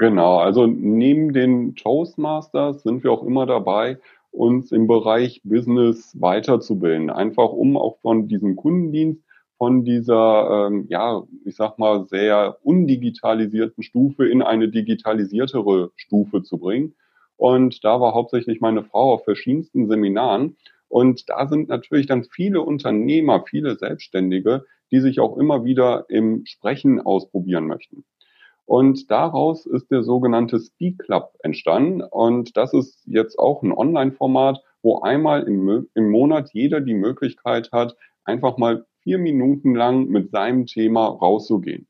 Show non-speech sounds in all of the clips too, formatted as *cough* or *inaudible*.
Genau, also neben den Toastmasters sind wir auch immer dabei, uns im Bereich Business weiterzubilden. Einfach um auch von diesem Kundendienst, von dieser, ähm, ja, ich sag mal, sehr undigitalisierten Stufe in eine digitalisiertere Stufe zu bringen. Und da war hauptsächlich meine Frau auf verschiedensten Seminaren. Und da sind natürlich dann viele Unternehmer, viele Selbstständige, die sich auch immer wieder im Sprechen ausprobieren möchten. Und daraus ist der sogenannte Speak Club entstanden. Und das ist jetzt auch ein Online-Format, wo einmal im, im Monat jeder die Möglichkeit hat, einfach mal vier Minuten lang mit seinem Thema rauszugehen.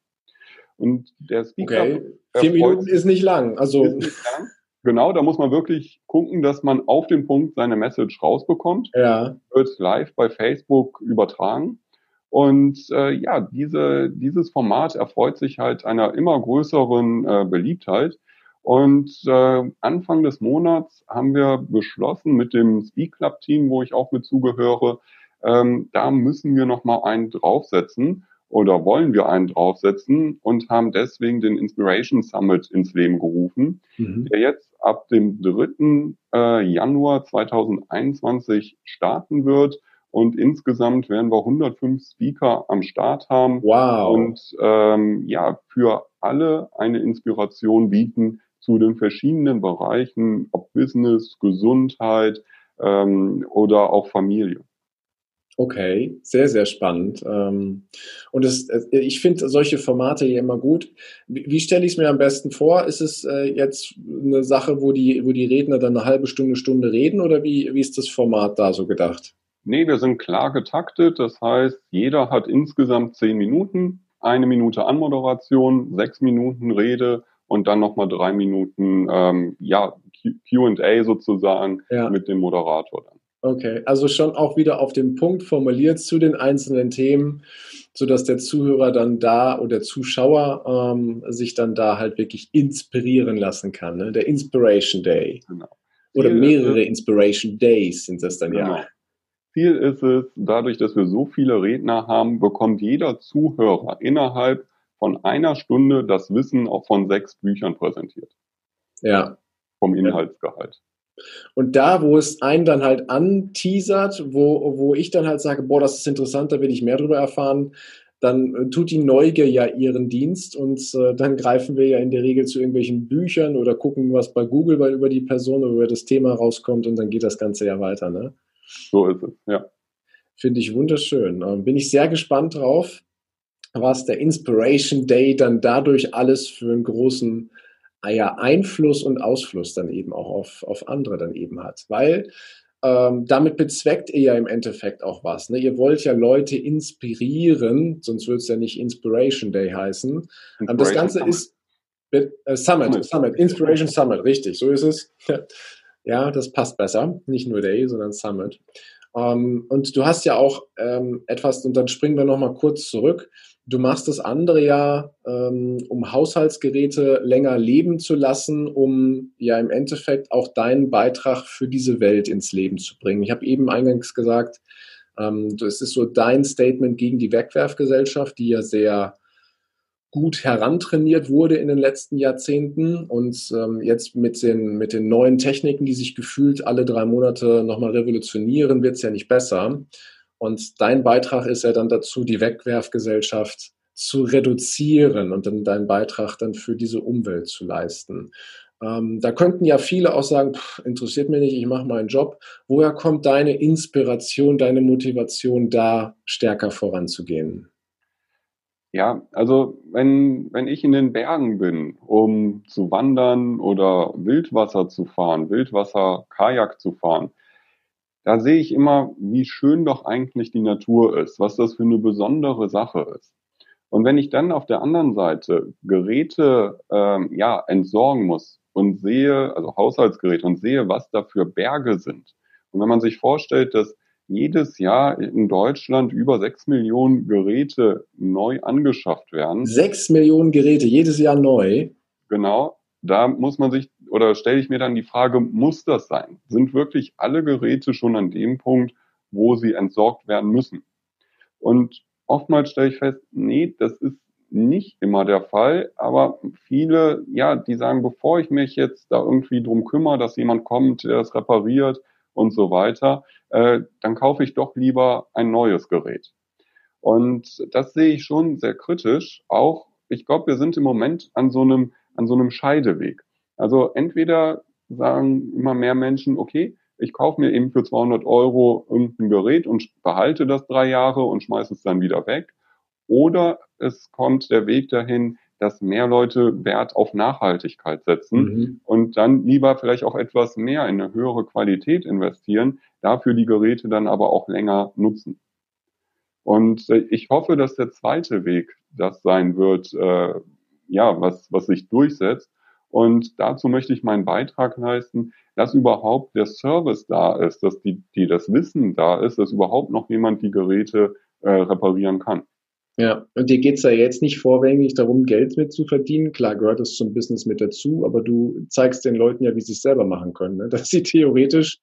Und der Speak okay. Club. Vier Minuten ist nicht lang. Also. Ist nicht lang. Genau, da muss man wirklich gucken, dass man auf den Punkt seine Message rausbekommt. Ja. Wird live bei Facebook übertragen. Und äh, ja, diese, dieses Format erfreut sich halt einer immer größeren äh, Beliebtheit. Und äh, Anfang des Monats haben wir beschlossen mit dem Speak Club Team, wo ich auch mit zugehöre, ähm, da müssen wir noch mal einen draufsetzen oder wollen wir einen draufsetzen und haben deswegen den Inspiration Summit ins Leben gerufen, mhm. der jetzt ab dem 3. Äh, Januar 2021 starten wird und insgesamt werden wir 105 Speaker am Start haben. Wow. Und ähm, ja, für alle eine Inspiration bieten zu den verschiedenen Bereichen, ob Business, Gesundheit ähm, oder auch Familie. Okay, sehr, sehr spannend. Ähm, und es, ich finde solche Formate hier immer gut. Wie stelle ich es mir am besten vor? Ist es äh, jetzt eine Sache, wo die, wo die Redner dann eine halbe Stunde, Stunde reden oder wie, wie ist das Format da so gedacht? Nee, wir sind klar getaktet. Das heißt, jeder hat insgesamt zehn Minuten, eine Minute Anmoderation, sechs Minuten Rede und dann nochmal drei Minuten ähm, ja, QA sozusagen ja. mit dem Moderator dann. Okay, also schon auch wieder auf den Punkt formuliert zu den einzelnen Themen, sodass der Zuhörer dann da oder der Zuschauer ähm, sich dann da halt wirklich inspirieren lassen kann. Ne? Der Inspiration Day. Genau. Oder mehrere Inspiration Days sind das dann genau. ja. Ziel ist es, dadurch, dass wir so viele Redner haben, bekommt jeder Zuhörer innerhalb von einer Stunde das Wissen auch von sechs Büchern präsentiert. Ja. Vom Inhaltsgehalt. Und da, wo es einen dann halt anteasert, wo, wo ich dann halt sage, boah, das ist interessant, da will ich mehr darüber erfahren, dann tut die Neugier ja ihren Dienst und äh, dann greifen wir ja in der Regel zu irgendwelchen Büchern oder gucken, was bei Google über die Person oder über das Thema rauskommt und dann geht das Ganze ja weiter. Ne? So ist es, ja. Finde ich wunderschön. Ähm, bin ich sehr gespannt drauf, was der Inspiration Day dann dadurch alles für einen großen ah ja, Einfluss und Ausfluss dann eben auch auf, auf andere dann eben hat. Weil ähm, damit bezweckt ihr ja im Endeffekt auch was. Ne? Ihr wollt ja Leute inspirieren, sonst würde es ja nicht Inspiration Day heißen. Inspiration das Ganze Summit. ist äh, Summit, Summit, Summit, Inspiration Summit, richtig, so ist es. *laughs* Ja, das passt besser. Nicht nur Day, sondern Summit. Ähm, und du hast ja auch ähm, etwas, und dann springen wir nochmal kurz zurück. Du machst das andere ja, ähm, um Haushaltsgeräte länger leben zu lassen, um ja im Endeffekt auch deinen Beitrag für diese Welt ins Leben zu bringen. Ich habe eben eingangs gesagt, ähm, das ist so dein Statement gegen die Wegwerfgesellschaft, die ja sehr gut herantrainiert wurde in den letzten Jahrzehnten und ähm, jetzt mit den, mit den neuen Techniken, die sich gefühlt alle drei Monate nochmal revolutionieren, wird es ja nicht besser. Und dein Beitrag ist ja dann dazu, die Wegwerfgesellschaft zu reduzieren und dann deinen Beitrag dann für diese Umwelt zu leisten. Ähm, da könnten ja viele auch sagen, pff, interessiert mich nicht, ich mache meinen Job. Woher kommt deine Inspiration, deine Motivation, da stärker voranzugehen? Ja, also wenn, wenn ich in den Bergen bin, um zu wandern oder Wildwasser zu fahren, Wildwasser, Kajak zu fahren, da sehe ich immer, wie schön doch eigentlich die Natur ist, was das für eine besondere Sache ist. Und wenn ich dann auf der anderen Seite Geräte ähm, ja entsorgen muss und sehe, also Haushaltsgeräte und sehe, was da für Berge sind, und wenn man sich vorstellt, dass jedes Jahr in Deutschland über sechs Millionen Geräte neu angeschafft werden. Sechs Millionen Geräte jedes Jahr neu? Genau. Da muss man sich, oder stelle ich mir dann die Frage, muss das sein? Sind wirklich alle Geräte schon an dem Punkt, wo sie entsorgt werden müssen? Und oftmals stelle ich fest, nee, das ist nicht immer der Fall, aber viele, ja, die sagen, bevor ich mich jetzt da irgendwie drum kümmere, dass jemand kommt, der es repariert und so weiter, äh, dann kaufe ich doch lieber ein neues Gerät. Und das sehe ich schon sehr kritisch. Auch, ich glaube, wir sind im Moment an so einem, an so einem Scheideweg. Also entweder sagen immer mehr Menschen, okay, ich kaufe mir eben für 200 Euro irgendein Gerät und behalte das drei Jahre und schmeiße es dann wieder weg. Oder es kommt der Weg dahin, dass mehr Leute Wert auf Nachhaltigkeit setzen mhm. und dann lieber vielleicht auch etwas mehr in eine höhere Qualität investieren, dafür die Geräte dann aber auch länger nutzen. Und äh, ich hoffe, dass der zweite Weg das sein wird, äh, ja, was, was sich durchsetzt. Und dazu möchte ich meinen Beitrag leisten, dass überhaupt der Service da ist, dass die, die das Wissen da ist, dass überhaupt noch jemand die Geräte äh, reparieren kann. Ja, und dir geht's ja jetzt nicht vorrangig darum, Geld mit zu verdienen. Klar gehört es zum Business mit dazu, aber du zeigst den Leuten ja, wie sie es selber machen können. Ne? *laughs* Dass sie theoretisch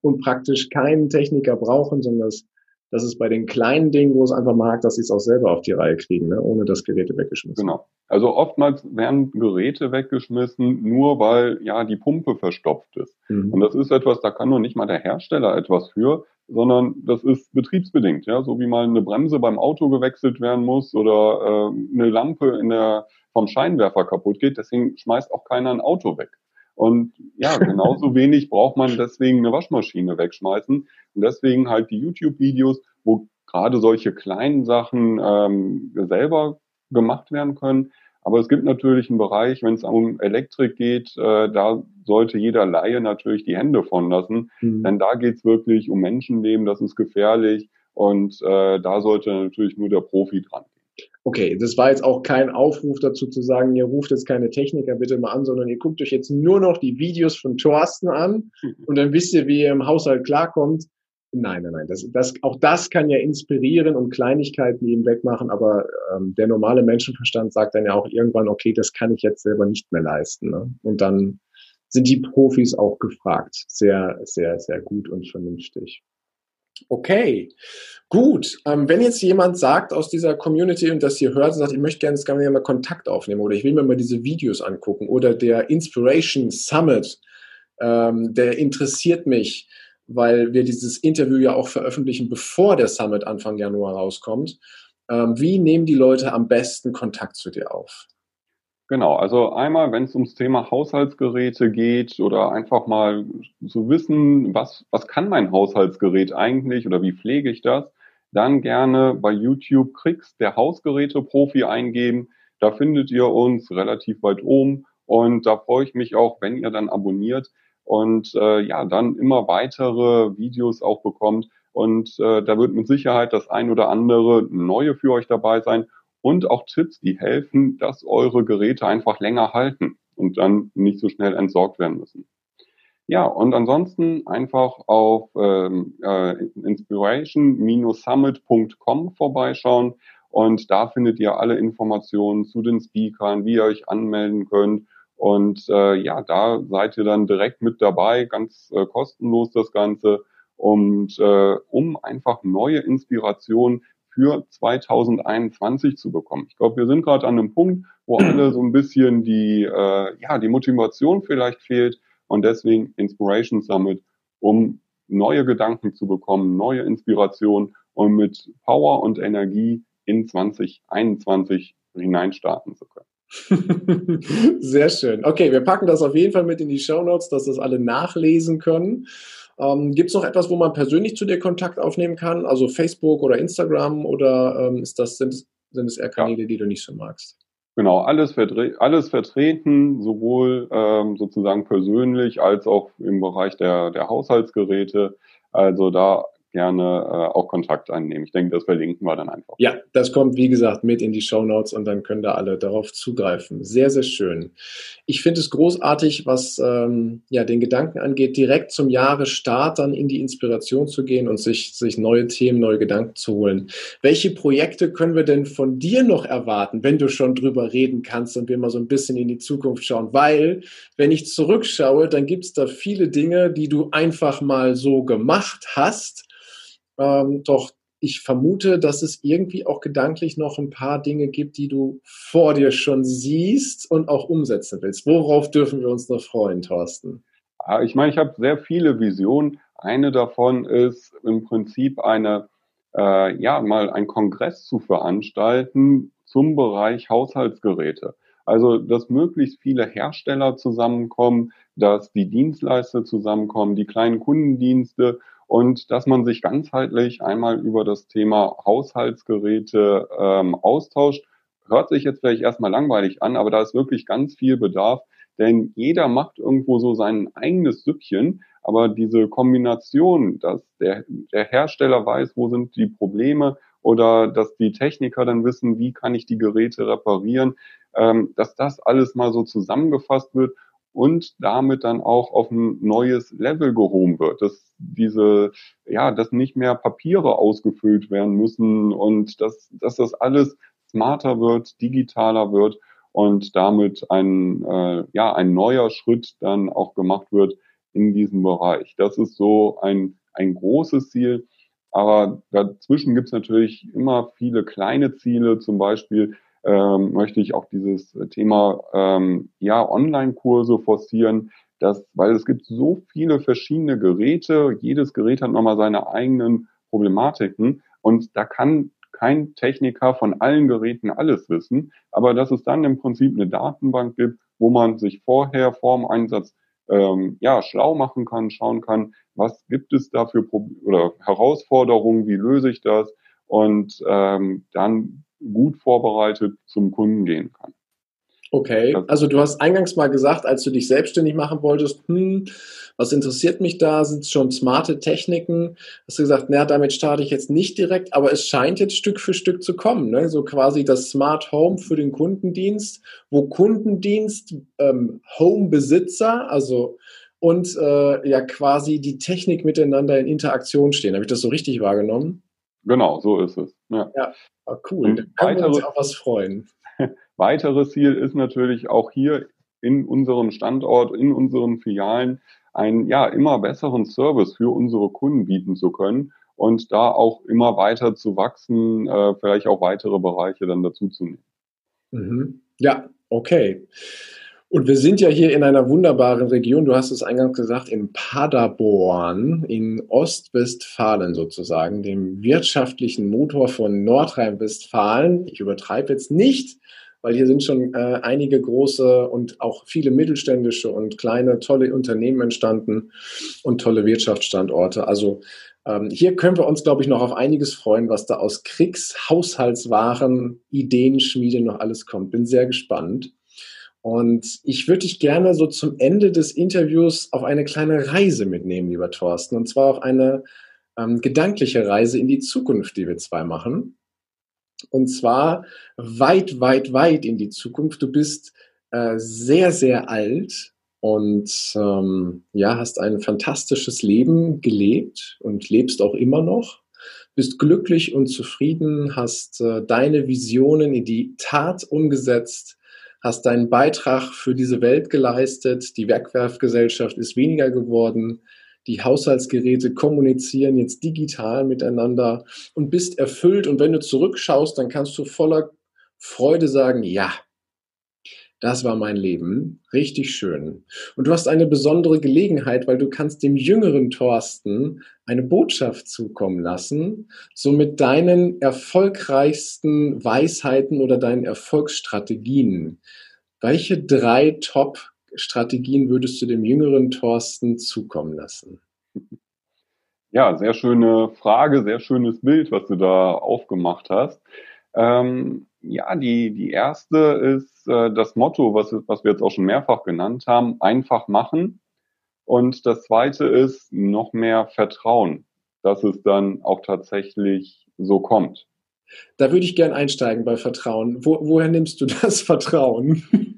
und praktisch keinen Techniker brauchen, sondern dass das ist bei den kleinen Dingen, wo es einfach mag, dass sie es auch selber auf die Reihe kriegen, ne? ohne dass Geräte weggeschmissen Genau. Also oftmals werden Geräte weggeschmissen, nur weil ja die Pumpe verstopft ist. Mhm. Und das ist etwas, da kann nur nicht mal der Hersteller etwas für, sondern das ist betriebsbedingt, ja, so wie mal eine Bremse beim Auto gewechselt werden muss oder äh, eine Lampe in der vom Scheinwerfer kaputt geht, deswegen schmeißt auch keiner ein Auto weg. Und ja, *laughs* genauso wenig braucht man deswegen eine Waschmaschine wegschmeißen. Und deswegen halt die YouTube-Videos, wo gerade solche kleinen Sachen ähm, selber gemacht werden können. Aber es gibt natürlich einen Bereich, wenn es um Elektrik geht, äh, da sollte jeder Laie natürlich die Hände von lassen. Mhm. Denn da geht es wirklich um Menschenleben, das ist gefährlich. Und äh, da sollte natürlich nur der Profi dran gehen. Okay, das war jetzt auch kein Aufruf dazu zu sagen, ihr ruft jetzt keine Techniker bitte mal an, sondern ihr guckt euch jetzt nur noch die Videos von Thorsten an *laughs* und dann wisst ihr, wie ihr im Haushalt klarkommt. Nein, nein, nein. Das, das, auch das kann ja inspirieren und Kleinigkeiten eben wegmachen, aber ähm, der normale Menschenverstand sagt dann ja auch irgendwann, okay, das kann ich jetzt selber nicht mehr leisten. Ne? Und dann sind die Profis auch gefragt. Sehr, sehr, sehr gut und vernünftig. Okay, gut. Ähm, wenn jetzt jemand sagt aus dieser Community und das hier hört und sagt, ich möchte gerne, gerne mal Kontakt aufnehmen oder ich will mir mal diese Videos angucken oder der Inspiration Summit, ähm, der interessiert mich, weil wir dieses Interview ja auch veröffentlichen, bevor der Summit Anfang Januar rauskommt. Ähm, wie nehmen die Leute am besten Kontakt zu dir auf? Genau, also einmal, wenn es ums Thema Haushaltsgeräte geht oder einfach mal zu wissen, was, was kann mein Haushaltsgerät eigentlich oder wie pflege ich das, dann gerne bei YouTube Kriegs der Hausgeräte-Profi eingeben. Da findet ihr uns relativ weit oben und da freue ich mich auch, wenn ihr dann abonniert und äh, ja, dann immer weitere Videos auch bekommt. Und äh, da wird mit Sicherheit das ein oder andere neue für euch dabei sein und auch Tipps, die helfen, dass eure Geräte einfach länger halten und dann nicht so schnell entsorgt werden müssen. Ja, und ansonsten einfach auf ähm, äh, inspiration-summit.com vorbeischauen und da findet ihr alle Informationen zu den Speakern, wie ihr euch anmelden könnt. Und äh, ja, da seid ihr dann direkt mit dabei, ganz äh, kostenlos das Ganze. Und äh, um einfach neue Inspirationen für 2021 zu bekommen. Ich glaube, wir sind gerade an einem Punkt, wo *clears throat* alle so ein bisschen die, äh, ja, die Motivation vielleicht fehlt und deswegen Inspiration Summit, um neue Gedanken zu bekommen, neue Inspiration und mit Power und Energie in 2021 hineinstarten zu können. *laughs* Sehr schön. Okay, wir packen das auf jeden Fall mit in die Show Notes, dass das alle nachlesen können. Ähm, Gibt es noch etwas, wo man persönlich zu dir Kontakt aufnehmen kann? Also Facebook oder Instagram oder ähm, ist das, sind, sind es eher Kanäle, ja. die du nicht so magst? Genau, alles, vertre alles vertreten, sowohl ähm, sozusagen persönlich als auch im Bereich der, der Haushaltsgeräte. Also da gerne äh, auch Kontakt annehmen. Ich denke, das verlinken wir dann einfach. Ja, das kommt, wie gesagt, mit in die Show Notes und dann können da alle darauf zugreifen. Sehr, sehr schön. Ich finde es großartig, was ähm, ja, den Gedanken angeht, direkt zum Jahresstart dann in die Inspiration zu gehen und sich, sich neue Themen, neue Gedanken zu holen. Welche Projekte können wir denn von dir noch erwarten, wenn du schon drüber reden kannst und wir mal so ein bisschen in die Zukunft schauen? Weil, wenn ich zurückschaue, dann gibt es da viele Dinge, die du einfach mal so gemacht hast ähm, doch ich vermute, dass es irgendwie auch gedanklich noch ein paar Dinge gibt, die du vor dir schon siehst und auch umsetzen willst. Worauf dürfen wir uns noch freuen, Thorsten? Ich meine, ich habe sehr viele Visionen. Eine davon ist im Prinzip eine, äh, ja, mal ein Kongress zu veranstalten zum Bereich Haushaltsgeräte. Also, dass möglichst viele Hersteller zusammenkommen, dass die Dienstleister zusammenkommen, die kleinen Kundendienste und dass man sich ganzheitlich einmal über das Thema Haushaltsgeräte ähm, austauscht. Hört sich jetzt vielleicht erstmal langweilig an, aber da ist wirklich ganz viel Bedarf, denn jeder macht irgendwo so sein eigenes Süppchen, aber diese Kombination, dass der, der Hersteller weiß, wo sind die Probleme oder dass die Techniker dann wissen, wie kann ich die Geräte reparieren, ähm, dass das alles mal so zusammengefasst wird und damit dann auch auf ein neues Level gehoben wird, dass diese, ja, dass nicht mehr Papiere ausgefüllt werden müssen und dass, dass das alles smarter wird, digitaler wird und damit ein, äh, ja, ein neuer Schritt dann auch gemacht wird in diesem Bereich. Das ist so ein, ein großes Ziel. Aber dazwischen gibt es natürlich immer viele kleine Ziele, zum Beispiel ähm, möchte ich auch dieses Thema ähm, ja Online-Kurse forcieren, dass, weil es gibt so viele verschiedene Geräte, jedes Gerät hat nochmal seine eigenen Problematiken. Und da kann kein Techniker von allen Geräten alles wissen, aber dass es dann im Prinzip eine Datenbank gibt, wo man sich vorher vorm Einsatz ähm, ja schlau machen kann, schauen kann, was gibt es da für Pro oder Herausforderungen, wie löse ich das? Und ähm, dann gut vorbereitet zum Kunden gehen kann. Okay, also du hast eingangs mal gesagt, als du dich selbstständig machen wolltest, hm, was interessiert mich da? Sind es schon smarte Techniken? Hast du gesagt, naja, damit starte ich jetzt nicht direkt, aber es scheint jetzt Stück für Stück zu kommen. Ne? So quasi das Smart Home für den Kundendienst, wo Kundendienst, ähm, Home-Besitzer, also und äh, ja quasi die Technik miteinander in Interaktion stehen. Habe ich das so richtig wahrgenommen? Genau, so ist es. Ja, ja ah, cool. Da können wir uns auch was freuen. *laughs* Weiteres Ziel ist natürlich auch hier in unserem Standort, in unseren Filialen einen ja immer besseren Service für unsere Kunden bieten zu können und da auch immer weiter zu wachsen, äh, vielleicht auch weitere Bereiche dann dazu zu nehmen. Mhm. Ja, okay. Und wir sind ja hier in einer wunderbaren Region, du hast es eingangs gesagt, in Paderborn, in Ostwestfalen sozusagen, dem wirtschaftlichen Motor von Nordrhein-Westfalen. Ich übertreibe jetzt nicht, weil hier sind schon äh, einige große und auch viele mittelständische und kleine tolle Unternehmen entstanden und tolle Wirtschaftsstandorte. Also ähm, hier können wir uns, glaube ich, noch auf einiges freuen, was da aus Kriegshaushaltswaren, Ideenschmiede noch alles kommt. Bin sehr gespannt. Und ich würde dich gerne so zum Ende des Interviews auf eine kleine Reise mitnehmen, lieber Thorsten. Und zwar auf eine ähm, gedankliche Reise in die Zukunft, die wir zwei machen. Und zwar weit, weit, weit in die Zukunft. Du bist äh, sehr, sehr alt und ähm, ja, hast ein fantastisches Leben gelebt und lebst auch immer noch. Bist glücklich und zufrieden, hast äh, deine Visionen in die Tat umgesetzt hast deinen Beitrag für diese Welt geleistet, die Werkwerfgesellschaft ist weniger geworden, die Haushaltsgeräte kommunizieren jetzt digital miteinander und bist erfüllt. Und wenn du zurückschaust, dann kannst du voller Freude sagen, ja, das war mein Leben. Richtig schön. Und du hast eine besondere Gelegenheit, weil du kannst dem jüngeren Thorsten eine Botschaft zukommen lassen, so mit deinen erfolgreichsten Weisheiten oder deinen Erfolgsstrategien. Welche drei Top-Strategien würdest du dem jüngeren Thorsten zukommen lassen? Ja, sehr schöne Frage, sehr schönes Bild, was du da aufgemacht hast. Ähm, ja, die, die erste ist äh, das Motto, was, was wir jetzt auch schon mehrfach genannt haben, einfach machen. Und das zweite ist noch mehr Vertrauen, dass es dann auch tatsächlich so kommt. Da würde ich gern einsteigen bei Vertrauen. Wo, woher nimmst du das *laughs* Vertrauen?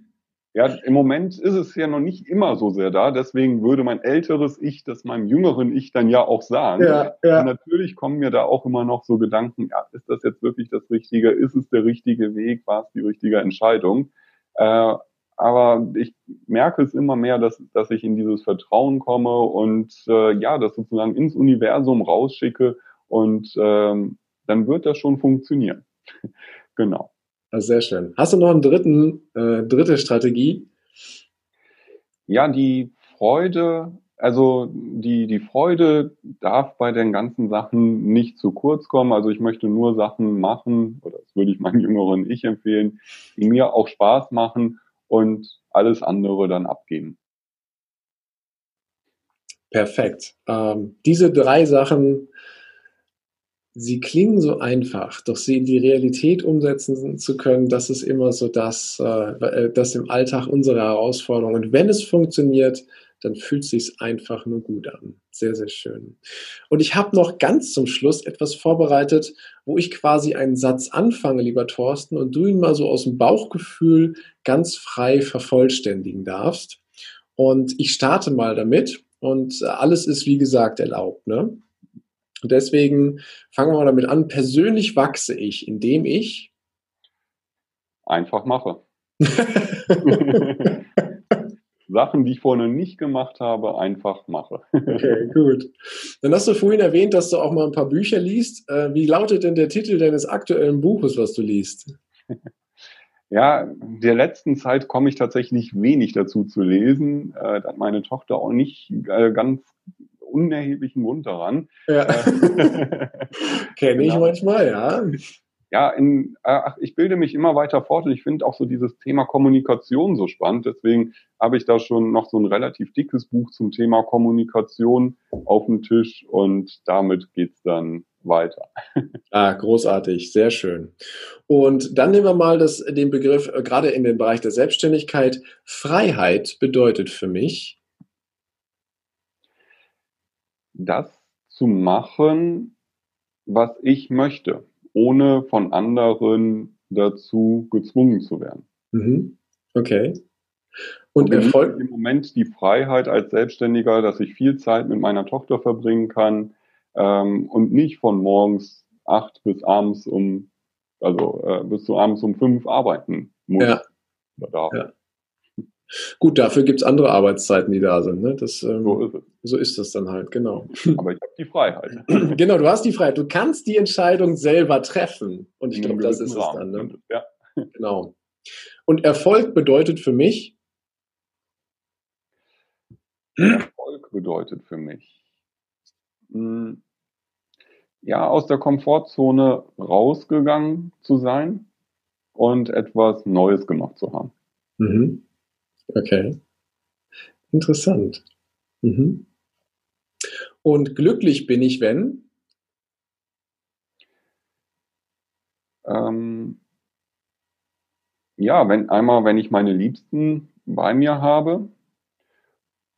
Ja, im Moment ist es ja noch nicht immer so sehr da. Deswegen würde mein älteres Ich das meinem jüngeren Ich dann ja auch sagen. Ja, ja. Natürlich kommen mir da auch immer noch so Gedanken, ja, ist das jetzt wirklich das Richtige? Ist es der richtige Weg? War es die richtige Entscheidung? Äh, aber ich merke es immer mehr, dass, dass ich in dieses Vertrauen komme und äh, ja, das sozusagen ins Universum rausschicke und ähm, dann wird das schon funktionieren. *laughs* genau. Also sehr schön. Hast du noch einen dritten, äh, dritte Strategie? Ja, die Freude, also die, die Freude darf bei den ganzen Sachen nicht zu kurz kommen. Also ich möchte nur Sachen machen, oder das würde ich meinem jüngeren Ich empfehlen, die mir auch Spaß machen und alles andere dann abgeben. Perfekt. Ähm, diese drei Sachen sie klingen so einfach, doch sie in die Realität umsetzen zu können, das ist immer so das, äh, äh, das im Alltag unsere Herausforderung. Und wenn es funktioniert, dann fühlt es sich einfach nur gut an. Sehr, sehr schön. Und ich habe noch ganz zum Schluss etwas vorbereitet, wo ich quasi einen Satz anfange, lieber Thorsten, und du ihn mal so aus dem Bauchgefühl ganz frei vervollständigen darfst. Und ich starte mal damit. Und alles ist, wie gesagt, erlaubt. Ne? Und deswegen fangen wir mal damit an. Persönlich wachse ich, indem ich einfach mache. *laughs* Sachen, die ich vorher nicht gemacht habe, einfach mache. okay, gut. Dann hast du vorhin erwähnt, dass du auch mal ein paar Bücher liest. Äh, wie lautet denn der Titel deines aktuellen Buches, was du liest? Ja, der letzten Zeit komme ich tatsächlich wenig dazu zu lesen. Äh, da hat meine Tochter auch nicht äh, ganz unerheblichen Mund daran. Ja. Äh, *laughs* Kenne ich genau. manchmal, ja. Ja, in, äh, ach, ich bilde mich immer weiter fort und ich finde auch so dieses Thema Kommunikation so spannend. Deswegen habe ich da schon noch so ein relativ dickes Buch zum Thema Kommunikation auf dem Tisch und damit geht's dann weiter. *laughs* Ah, großartig, sehr schön. Und dann nehmen wir mal das, den Begriff, äh, gerade in den Bereich der Selbstständigkeit. Freiheit bedeutet für mich, das zu machen, was ich möchte, ohne von anderen dazu gezwungen zu werden. Mhm. Okay. Und, und Erfolg im Moment die Freiheit als Selbstständiger, dass ich viel Zeit mit meiner Tochter verbringen kann ähm, und nicht von morgens acht bis abends um, also äh, bis zu abends um fünf arbeiten muss. Ja. ja. Gut, dafür gibt es andere Arbeitszeiten, die da sind. Ne? Das, ähm, so, ist es. so ist das dann halt, genau. Aber ich habe die Freiheit. *clears throat* genau, du hast die Freiheit. Du kannst die Entscheidung selber treffen. Und ich glaube, das ist es dann. Ne? Ja. Genau. Und Erfolg bedeutet für mich? Erfolg bedeutet für mich, hm, ja, aus der Komfortzone rausgegangen zu sein und etwas Neues gemacht zu haben. Mhm. Okay. Interessant. Mhm. Und glücklich bin ich, wenn? Ähm, ja, wenn einmal, wenn ich meine Liebsten bei mir habe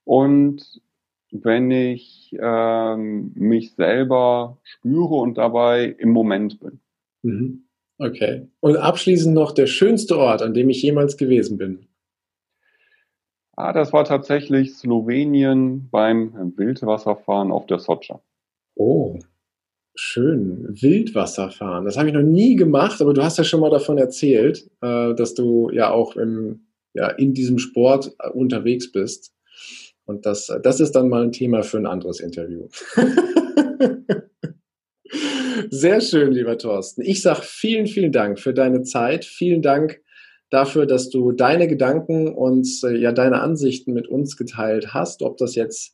und wenn ich ähm, mich selber spüre und dabei im Moment bin. Mhm. Okay. Und abschließend noch der schönste Ort, an dem ich jemals gewesen bin. Ah, das war tatsächlich Slowenien beim Wildwasserfahren auf der Socha. Oh, schön. Wildwasserfahren. Das habe ich noch nie gemacht, aber du hast ja schon mal davon erzählt, äh, dass du ja auch im, ja, in diesem Sport äh, unterwegs bist. Und das, das ist dann mal ein Thema für ein anderes Interview. *laughs* Sehr schön, lieber Thorsten. Ich sage vielen, vielen Dank für deine Zeit. Vielen Dank dafür, dass du deine Gedanken und äh, ja deine Ansichten mit uns geteilt hast, ob das jetzt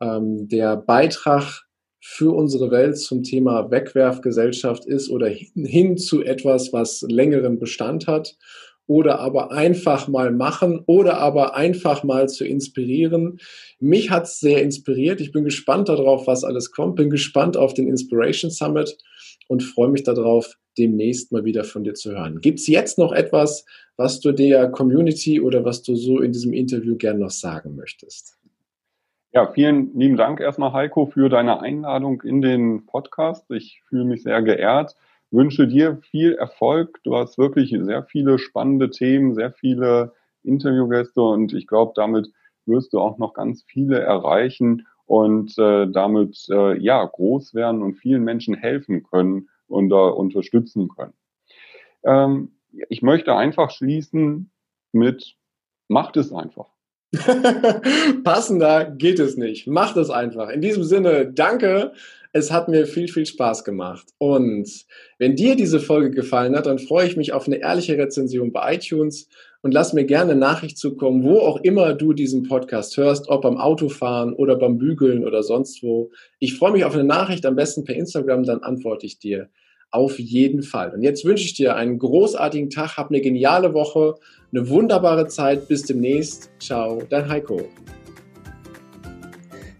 ähm, der Beitrag für unsere Welt zum Thema Wegwerfgesellschaft ist oder hin, hin zu etwas, was längeren Bestand hat oder aber einfach mal machen oder aber einfach mal zu inspirieren. Mich hat es sehr inspiriert. Ich bin gespannt darauf, was alles kommt. Bin gespannt auf den Inspiration Summit und freue mich darauf, demnächst mal wieder von dir zu hören. Gibt es jetzt noch etwas, was du der Community oder was du so in diesem Interview gern noch sagen möchtest? Ja, vielen lieben Dank erstmal, Heiko, für deine Einladung in den Podcast. Ich fühle mich sehr geehrt. Wünsche dir viel Erfolg. Du hast wirklich sehr viele spannende Themen, sehr viele Interviewgäste und ich glaube, damit wirst du auch noch ganz viele erreichen und äh, damit äh, ja groß werden und vielen Menschen helfen können und äh, unterstützen können. Ähm, ich möchte einfach schließen mit, macht es einfach. *laughs* Passender geht es nicht. Macht es einfach. In diesem Sinne, danke Es hat mir viel, viel Spaß gemacht. Und wenn dir diese Folge gefallen hat, dann freue ich mich auf eine ehrliche Rezension bei iTunes und lass mir gerne eine Nachricht zukommen, wo auch immer du diesen Podcast hörst, ob beim Autofahren oder beim Bügeln oder sonst wo. Ich freue mich auf eine Nachricht, am besten per Instagram, dann antworte ich dir auf jeden Fall. Und jetzt wünsche ich dir einen großartigen Tag, hab eine geniale Woche, eine wunderbare Zeit. Bis demnächst. Ciao, dein Heiko.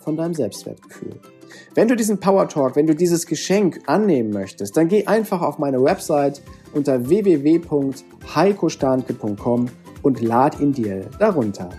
von deinem Selbstwertgefühl. Wenn du diesen Power Talk, wenn du dieses Geschenk annehmen möchtest, dann geh einfach auf meine Website unter www.heikostanke.com und lad ihn dir darunter.